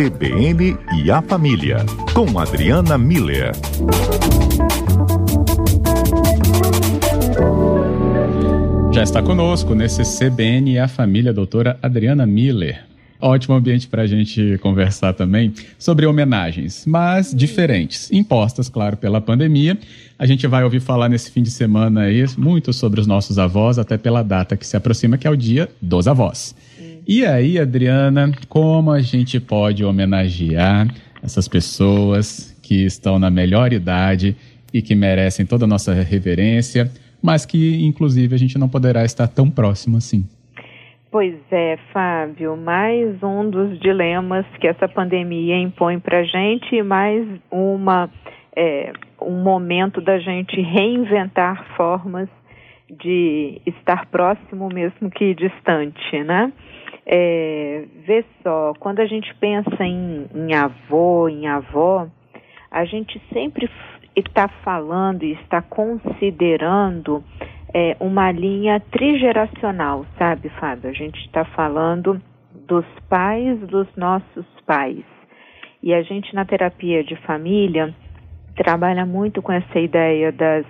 CBN e a Família, com Adriana Miller. Já está conosco nesse CBN e a Família, a doutora Adriana Miller. Ótimo ambiente para a gente conversar também sobre homenagens, mas diferentes, impostas, claro, pela pandemia. A gente vai ouvir falar nesse fim de semana aí muito sobre os nossos avós, até pela data que se aproxima, que é o Dia dos Avós. E aí, Adriana, como a gente pode homenagear essas pessoas que estão na melhor idade e que merecem toda a nossa reverência, mas que, inclusive, a gente não poderá estar tão próximo assim? Pois é, Fábio, mais um dos dilemas que essa pandemia impõe para a gente e mais uma, é, um momento da gente reinventar formas de estar próximo mesmo que distante, né? É, vê só, quando a gente pensa em, em avô, em avó, a gente sempre está falando e está considerando é, uma linha trigeracional, sabe, Fábio? A gente está falando dos pais dos nossos pais. E a gente, na terapia de família, trabalha muito com essa ideia das,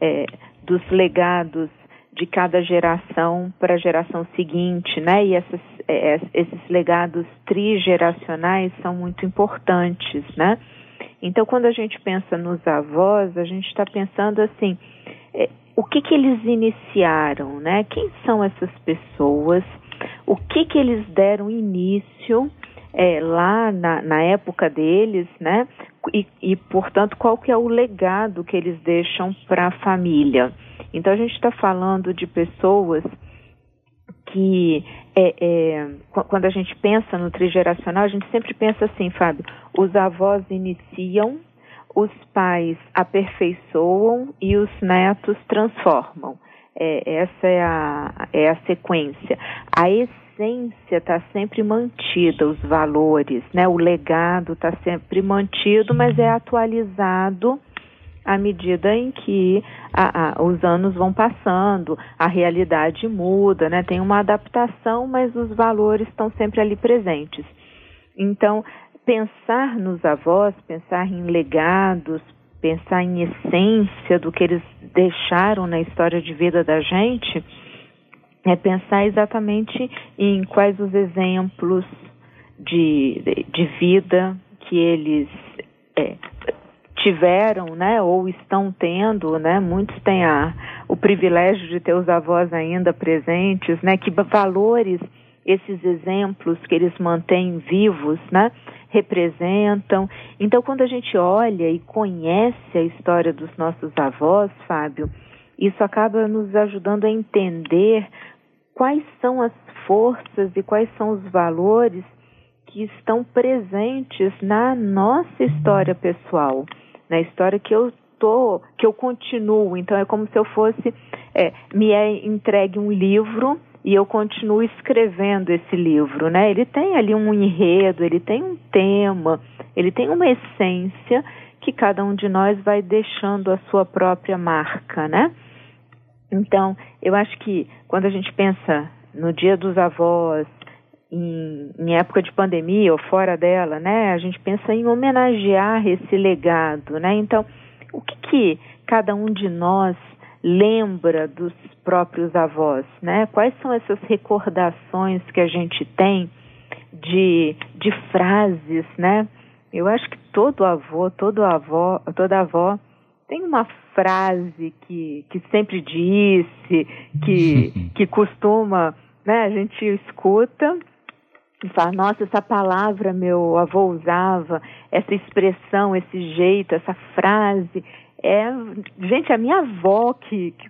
é, dos legados de cada geração para a geração seguinte, né? E essas, é, esses legados trigeracionais são muito importantes, né? Então, quando a gente pensa nos avós, a gente está pensando assim, é, o que que eles iniciaram, né? Quem são essas pessoas? O que que eles deram início é, lá na, na, época deles, né? E, e, portanto, qual que é o legado que eles deixam para a família? Então, a gente está falando de pessoas que, é, é, quando a gente pensa no trigeracional, a gente sempre pensa assim, Fábio, os avós iniciam, os pais aperfeiçoam e os netos transformam. É, essa é a, é a sequência. A essência está sempre mantida, os valores, né? o legado está sempre mantido, mas é atualizado à medida em que a, a, os anos vão passando, a realidade muda, né? Tem uma adaptação, mas os valores estão sempre ali presentes. Então, pensar nos avós, pensar em legados, pensar em essência do que eles deixaram na história de vida da gente, é pensar exatamente em quais os exemplos de, de, vida que eles é, tiveram, né, ou estão tendo, né, muitos têm a, o privilégio de ter os avós ainda presentes, né, que valores esses exemplos que eles mantêm vivos, né, representam. Então, quando a gente olha e conhece a história dos nossos avós, Fábio, isso acaba nos ajudando a entender quais são as forças e quais são os valores que estão presentes na nossa história pessoal na história que eu tô, que eu continuo. Então é como se eu fosse é, me é entregue um livro e eu continuo escrevendo esse livro, né? Ele tem ali um enredo, ele tem um tema, ele tem uma essência que cada um de nós vai deixando a sua própria marca, né? Então, eu acho que quando a gente pensa no Dia dos Avós, em, em, época de pandemia ou fora dela, né? A gente pensa em homenagear esse legado, né? Então, o que, que cada um de nós lembra dos próprios avós, né? Quais são essas recordações que a gente tem de, de frases, né? Eu acho que todo avô, todo avó, toda avó tem uma frase que, que sempre disse, que, que costuma, né? A gente escuta e fala, nossa, essa palavra meu avô usava, essa expressão, esse jeito, essa frase. É, gente, a minha avó que, que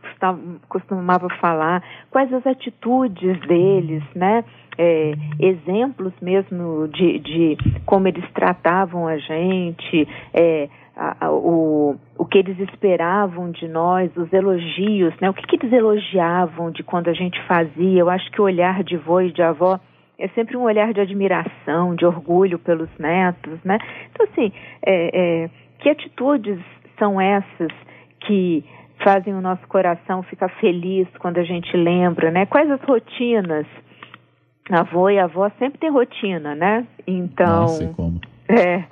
costumava falar, quais as atitudes deles, né? É, exemplos mesmo de, de como eles tratavam a gente, é, a, a, o, o que eles esperavam de nós, os elogios, né? O que, que eles elogiavam de quando a gente fazia. Eu acho que o olhar de avô e de avó é sempre um olhar de admiração, de orgulho pelos netos, né? Então, assim, é, é, que atitudes são essas que fazem o nosso coração ficar feliz quando a gente lembra, né? Quais as rotinas avô e avó sempre tem rotina, né? Então. Nossa, como? É.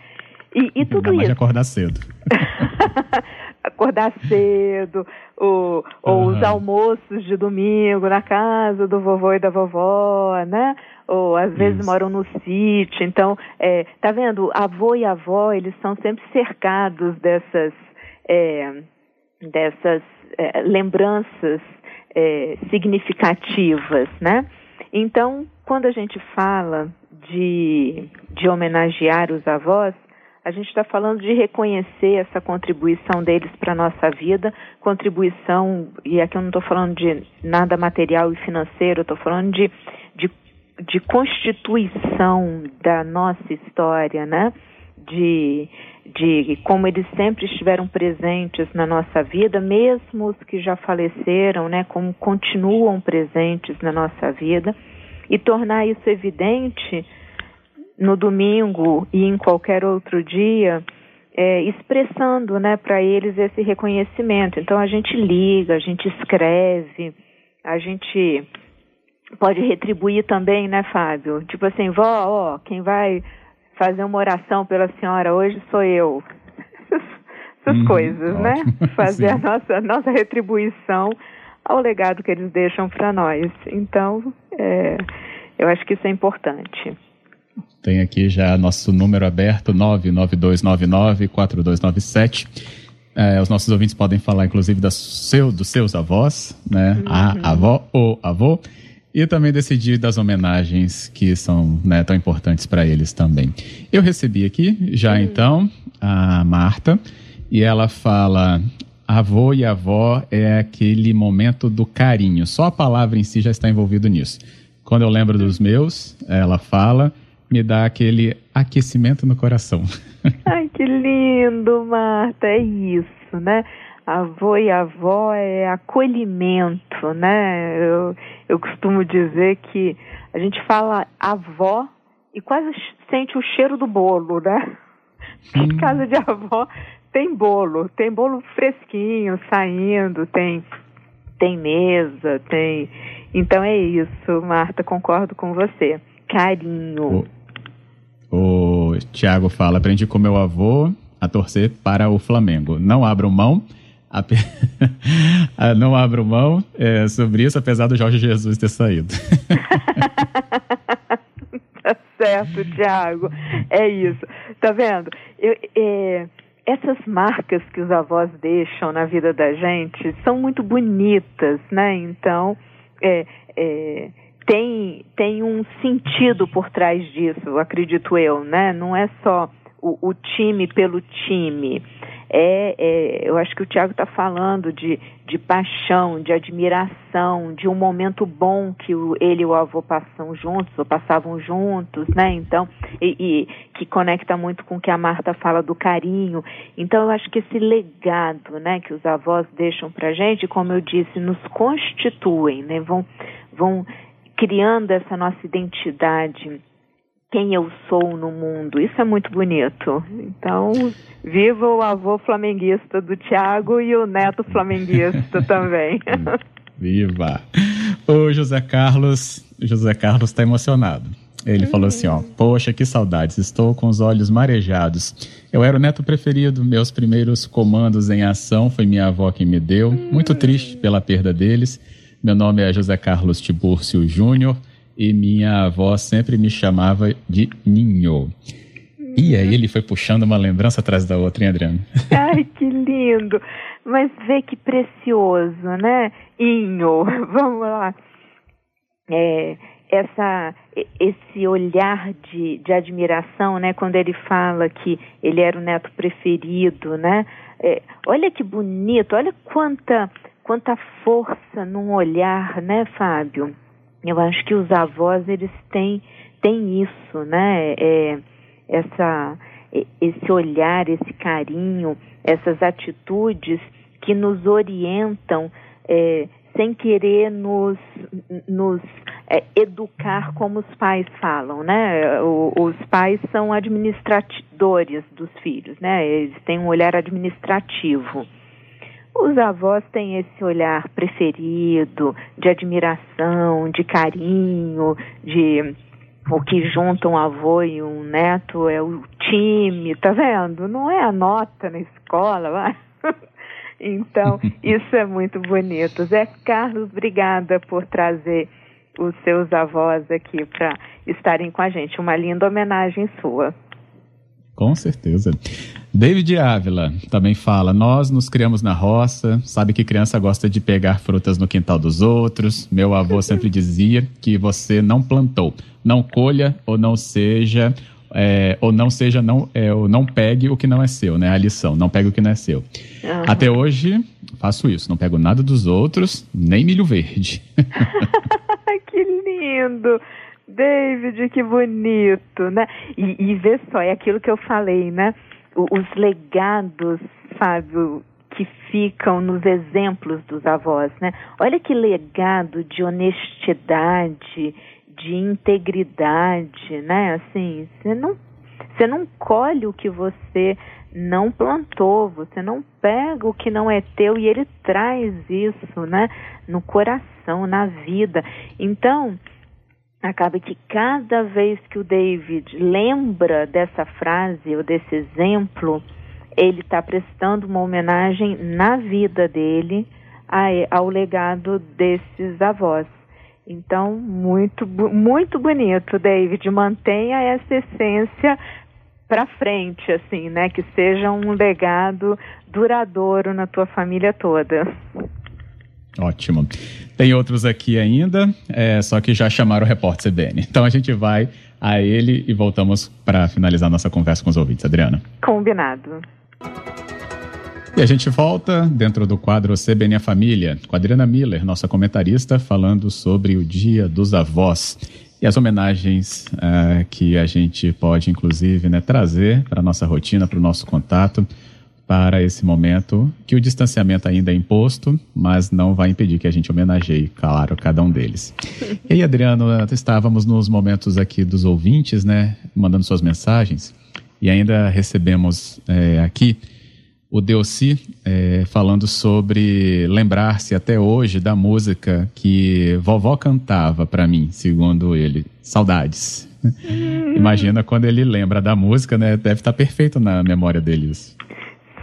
E, e tudo isso. acordar cedo. acordar cedo, ou, ou os almoços de domingo na casa do vovô e da vovó, né? Ou às vezes Isso. moram no sítio. Então, é, tá vendo? Avô e avó, eles são sempre cercados dessas, é, dessas é, lembranças é, significativas, né? Então, quando a gente fala de, de homenagear os avós, a gente está falando de reconhecer essa contribuição deles para a nossa vida, contribuição, e aqui eu não estou falando de nada material e financeiro, estou falando de, de, de constituição da nossa história, né? De, de como eles sempre estiveram presentes na nossa vida, mesmo os que já faleceram, né? Como continuam presentes na nossa vida, e tornar isso evidente no domingo e em qualquer outro dia, é, expressando né, para eles esse reconhecimento. Então a gente liga, a gente escreve, a gente pode retribuir também, né, Fábio? Tipo assim, vó, ó, quem vai fazer uma oração pela senhora hoje sou eu. Essas Uhum, coisas, né? ótimo. Fazer a nossa, nossa retribuição ao legado que eles deixam para nós. Então, é, eu acho que isso é importante. Tem aqui já nosso número aberto, 99299-4297. É, os nossos ouvintes podem falar, inclusive, da seu, dos seus avós, né? A avó ou avô. E também decidir das homenagens que são né, tão importantes para eles também. Eu recebi aqui, já então, a Marta, e ela fala: avô e avó é aquele momento do carinho. Só a palavra em si já está envolvido nisso. Quando eu lembro dos meus, ela fala, me dá aquele aquecimento no coração. Ai, que lindo, Marta, é isso, né? Avô e avó é acolhimento, né? Eu, eu costumo dizer que a gente fala avó e quase sente o cheiro do bolo, né? Em casa de avó tem bolo, tem bolo fresquinho saindo, tem tem mesa, tem. Então é isso, Marta, concordo com você. Carinho. O Tiago fala: aprendi com meu avô a torcer para o Flamengo. Não abro mão. ape- Ah, Não abro mão é, sobre isso, apesar do Jorge Jesus ter saído. tá certo, Tiago. É isso. Tá vendo? Eu, é, essas marcas que os avós deixam na vida da gente são muito bonitas, né? Então, é, é, tem, tem um sentido por trás disso, acredito eu, né? Não é só o, o time pelo time. É, é, eu acho que o Tiago está falando de, de paixão, de admiração, de um momento bom que o, ele e o avô passam juntos, ou passavam juntos, né? Então, e, e que conecta muito com o que a Marta fala do carinho. Então, eu acho que esse legado, né, que os avós deixam para gente, como eu disse, nos constituem, né? Vão, vão criando essa nossa identidade quem eu sou no mundo. Isso é muito bonito. Então, viva o avô flamenguista do Tiago e o neto flamenguista também. Viva! O José Carlos, José Carlos está emocionado. Ele falou assim, ó, poxa, que saudades, estou com os olhos marejados. Eu era o neto preferido, meus primeiros comandos em ação foi minha avó quem me deu. Muito triste pela perda deles. Meu nome é José Carlos Tibúrcio Júnior e minha avó sempre me chamava de Ninho. E aí ele foi puxando uma lembrança atrás da outra, hein, Adriano? Ai, que lindo! Mas vê que precioso, né? Inho, vamos lá. É, essa, esse olhar de, de admiração, né? Quando ele fala que ele era o neto preferido, né? É, olha que bonito, olha quanta, quanta força num olhar, né, Fábio? Eu acho que os avós, eles têm, têm isso, né? É, essa, esse olhar, esse carinho, essas atitudes que nos orientam é, sem querer nos, nos é, educar como os pais falam, né? O, os pais são administradores dos filhos, né? Eles têm um olhar administrativo. os avós têm esse olhar preferido, de admiração, de carinho, de o que junta um avô e um neto é o time, tá vendo? Não é a nota na escola, vai. então, isso é muito bonito. Zé Carlos, obrigada por trazer os seus avós aqui para estarem com a gente. Uma linda homenagem sua. Com certeza. David Ávila também fala: Nós nos criamos na roça, sabe que criança gosta de pegar frutas no quintal dos outros. Meu avô sempre dizia que você não plantou, não colha ou não seja. É, ou não seja, não, é, ou não pegue o que não é seu, né? A lição, não pegue o que não é seu. Uhum. Até hoje, faço isso, não pego nada dos outros, nem milho verde. lindo! David, que bonito, né? E, e vê só, é aquilo que eu falei, né? Os legados, Fábio, que ficam nos exemplos dos avós, né? Olha que legado de honestidade, de integridade, né? Assim, você não, você não colhe o que você não plantou, você não pega o que não é teu e ele traz isso, né? No coração, na vida. Então, acaba que cada vez que o David lembra dessa frase ou desse exemplo, ele está prestando uma homenagem na vida dele ao legado desses avós. Então, muito, muito bonito, David. Mantenha essa essência para frente, assim, né? Que seja um legado duradouro na tua família toda. Ótimo. Tem outros aqui ainda, é, só que já chamaram o repórter CBN. Então a gente vai a ele e voltamos para finalizar nossa conversa com os ouvintes. Adriana. Combinado. E a gente volta dentro do quadro CBN a Família, com a Adriana Miller, nossa comentarista, falando sobre o Dia dos Avós e as homenagens uh, que a gente pode, inclusive, né, trazer para a nossa rotina, para o nosso contato para esse momento, que o distanciamento ainda é imposto, mas não vai impedir que a gente homenageie, claro, cada um deles. E aí, Adriano, estávamos nos momentos aqui dos ouvintes, né, mandando suas mensagens, e ainda recebemos é, aqui o Delci é, falando sobre lembrar-se até hoje da música que vovó cantava para mim, segundo ele, Saudades. Imagina quando ele lembra da música, né? Deve estar perfeito na memória dele isso.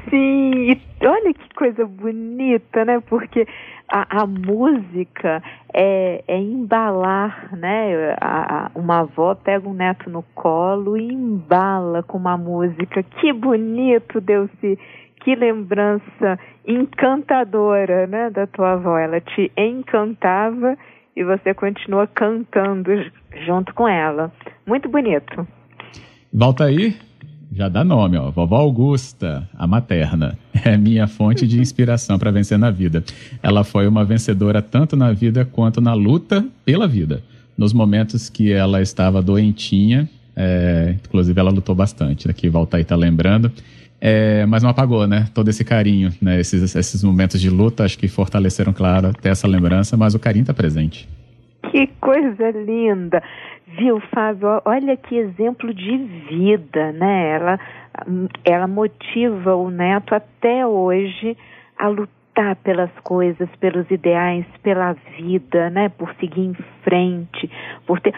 Sim, e olha que coisa bonita, né? Porque a, a música é, é, embalar, né? A, a, uma avó pega um neto no colo e embala com uma música. Que bonito, Deus-se que lembrança encantadora, né, da tua avó. Ela te encantava e você continua cantando junto com ela. Muito bonito. Volta aí, já dá nome, ó. Vovó Augusta, a materna, é minha fonte de inspiração para vencer na vida. Ela foi uma vencedora tanto na vida quanto na luta pela vida. Nos momentos que ela estava doentinha, é, inclusive ela lutou bastante. Aqui volta aí tá lembrando. É, mas não apagou, né? Todo esse carinho, né? Esses, esses momentos de luta, acho que fortaleceram, claro, até essa lembrança, mas o carinho está presente. Que coisa linda! Viu, Fábio? Olha que exemplo de vida, né? Ela, ela motiva o neto até hoje a lutar pelas coisas, pelos ideais, pela vida, né? Por seguir em frente, por ter.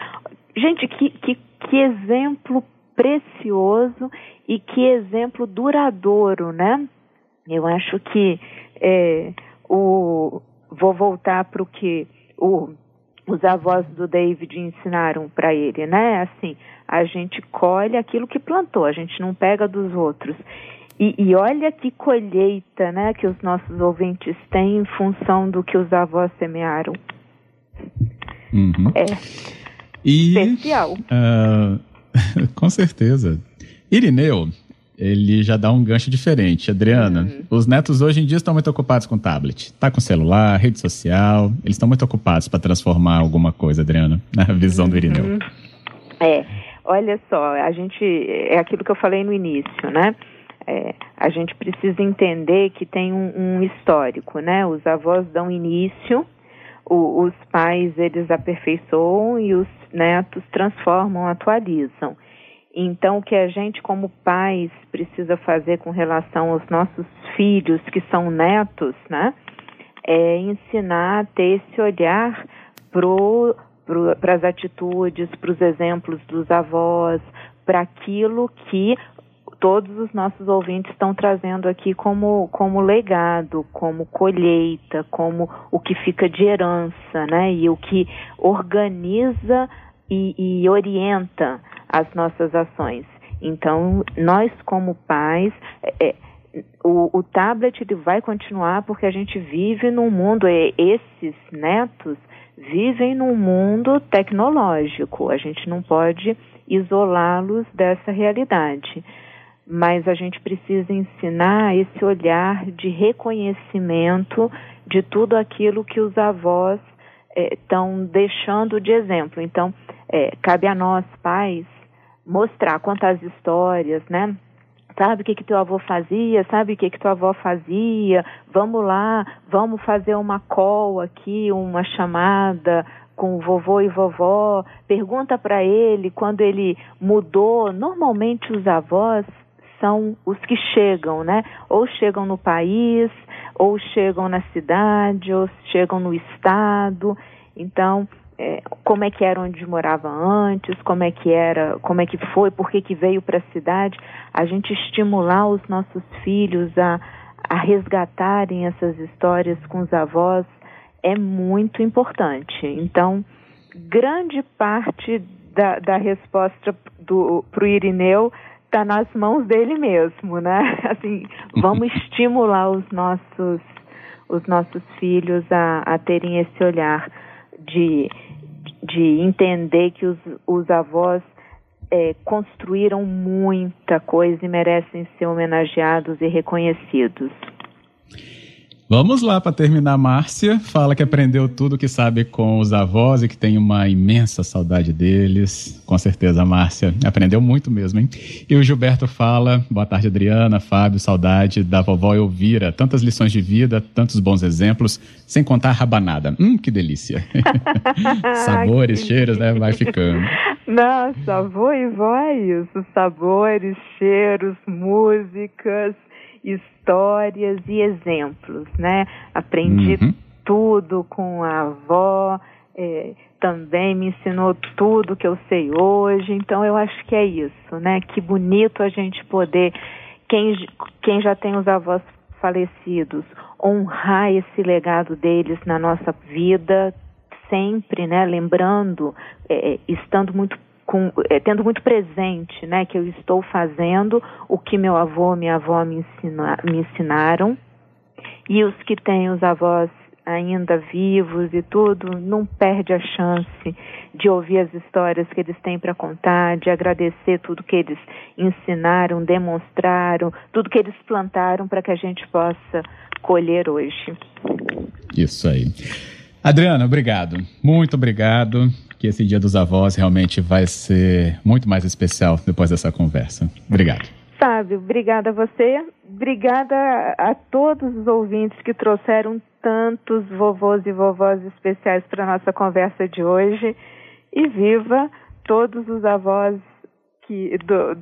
Gente, que, que, que exemplo precioso e que exemplo duradouro, né? Eu acho que é, o vou voltar para o que o os avós do David ensinaram para ele, né? Assim, a gente colhe aquilo que plantou, a gente não pega dos outros. E, e, olha que colheita, né, que os nossos ouvintes têm em função do que os avós semearam. Uhum. É e, especial. Uh, com certeza. Irineu, ele já dá um gancho diferente. Adriana, uhum. os netos hoje em dia estão muito ocupados com tablet. Tá com celular, rede social, eles estão muito ocupados para transformar alguma coisa, Adriana, na visão uhum. do Irineu. Uhum. É, olha só, a gente, é aquilo que eu falei no início, né? É, a gente precisa entender que tem um, um histórico, né? Os avós dão início, o, os pais eles aperfeiçoam e os netos transformam, atualizam. Então, o que a gente, como pais, precisa fazer com relação aos nossos filhos, que são netos, né? É ensinar a ter esse olhar para as atitudes, para os exemplos dos avós, para aquilo que todos os nossos ouvintes estão trazendo aqui como, como legado, como colheita, como o que fica de herança, né? E o que organiza e, e orienta as nossas ações. Então, nós como pais, é, o, o tablet ele vai continuar porque a gente vive num mundo, é, esses netos vivem num mundo tecnológico. A gente não pode isolá-los dessa realidade. Mas a gente precisa ensinar esse olhar de reconhecimento de tudo aquilo que os avós estão é, deixando de exemplo. Então, é, cabe a nós, pais, mostrar, contar as histórias, né? Sabe o que que teu avô fazia? Sabe o que que tua avó fazia? Vamos lá, vamos fazer uma call aqui, uma chamada com vovô e vovó. Pergunta para ele quando ele mudou. Normalmente os avós são os que chegam, né? Ou chegam no país, ou chegam na cidade, ou chegam no estado. Então, é, como é que era onde morava antes, como é que era, como é que foi, por que, que veio para a cidade, a gente estimular os nossos filhos a, a resgatarem essas histórias com os avós é muito importante. Então, grande parte da, da resposta para o Irineu está nas mãos dele mesmo, né? Assim, vamos estimular os nossos, os nossos filhos a, a terem esse olhar de, de entender que os, os avós é, construíram muita coisa e merecem ser homenageados e reconhecidos. Vamos lá para terminar, Márcia. Fala que aprendeu tudo que sabe com os avós e que tem uma imensa saudade deles. Com certeza, Márcia. Aprendeu muito mesmo, hein? E o Gilberto fala: boa tarde, Adriana, Fábio, saudade da vovó Elvira. Tantas lições de vida, tantos bons exemplos, sem contar rabanada. Hum, que delícia. sabores, cheiros, né? Vai ficando. Nossa, avô e vó é isso. Sabores, cheiros, músicas histórias e exemplos, né? Aprendi uhum. tudo com a avó, é, também me ensinou tudo que eu sei hoje, então eu acho que é isso, né? Que bonito a gente poder, quem, quem já tem os avós falecidos, honrar esse legado deles na nossa vida, sempre, né? Lembrando, é, estando muito com, é, tendo muito presente, né, que eu estou fazendo o que meu avô, minha avó me, ensina, me ensinaram, e os que têm os avós ainda vivos e tudo, não perde a chance de ouvir as histórias que eles têm para contar, de agradecer tudo que eles ensinaram, demonstraram, tudo que eles plantaram para que a gente possa colher hoje. Isso aí. Adriana, obrigado. Muito obrigado que esse Dia dos Avós realmente vai ser muito mais especial depois dessa conversa. Obrigado. Fábio, obrigada a você. Obrigada a todos os ouvintes que trouxeram tantos vovôs e vovós especiais para a nossa conversa de hoje. E viva todos os avós que, do,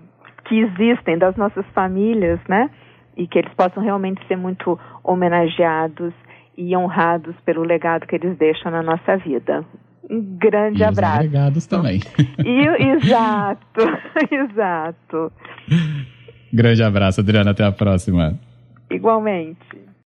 que existem das nossas famílias, né? E que eles possam realmente ser muito homenageados e honrados pelo legado que eles deixam na nossa vida. Um grande e abraço. Obrigados também. E, exato, exato. Grande abraço, Adriana. Até a próxima. Igualmente.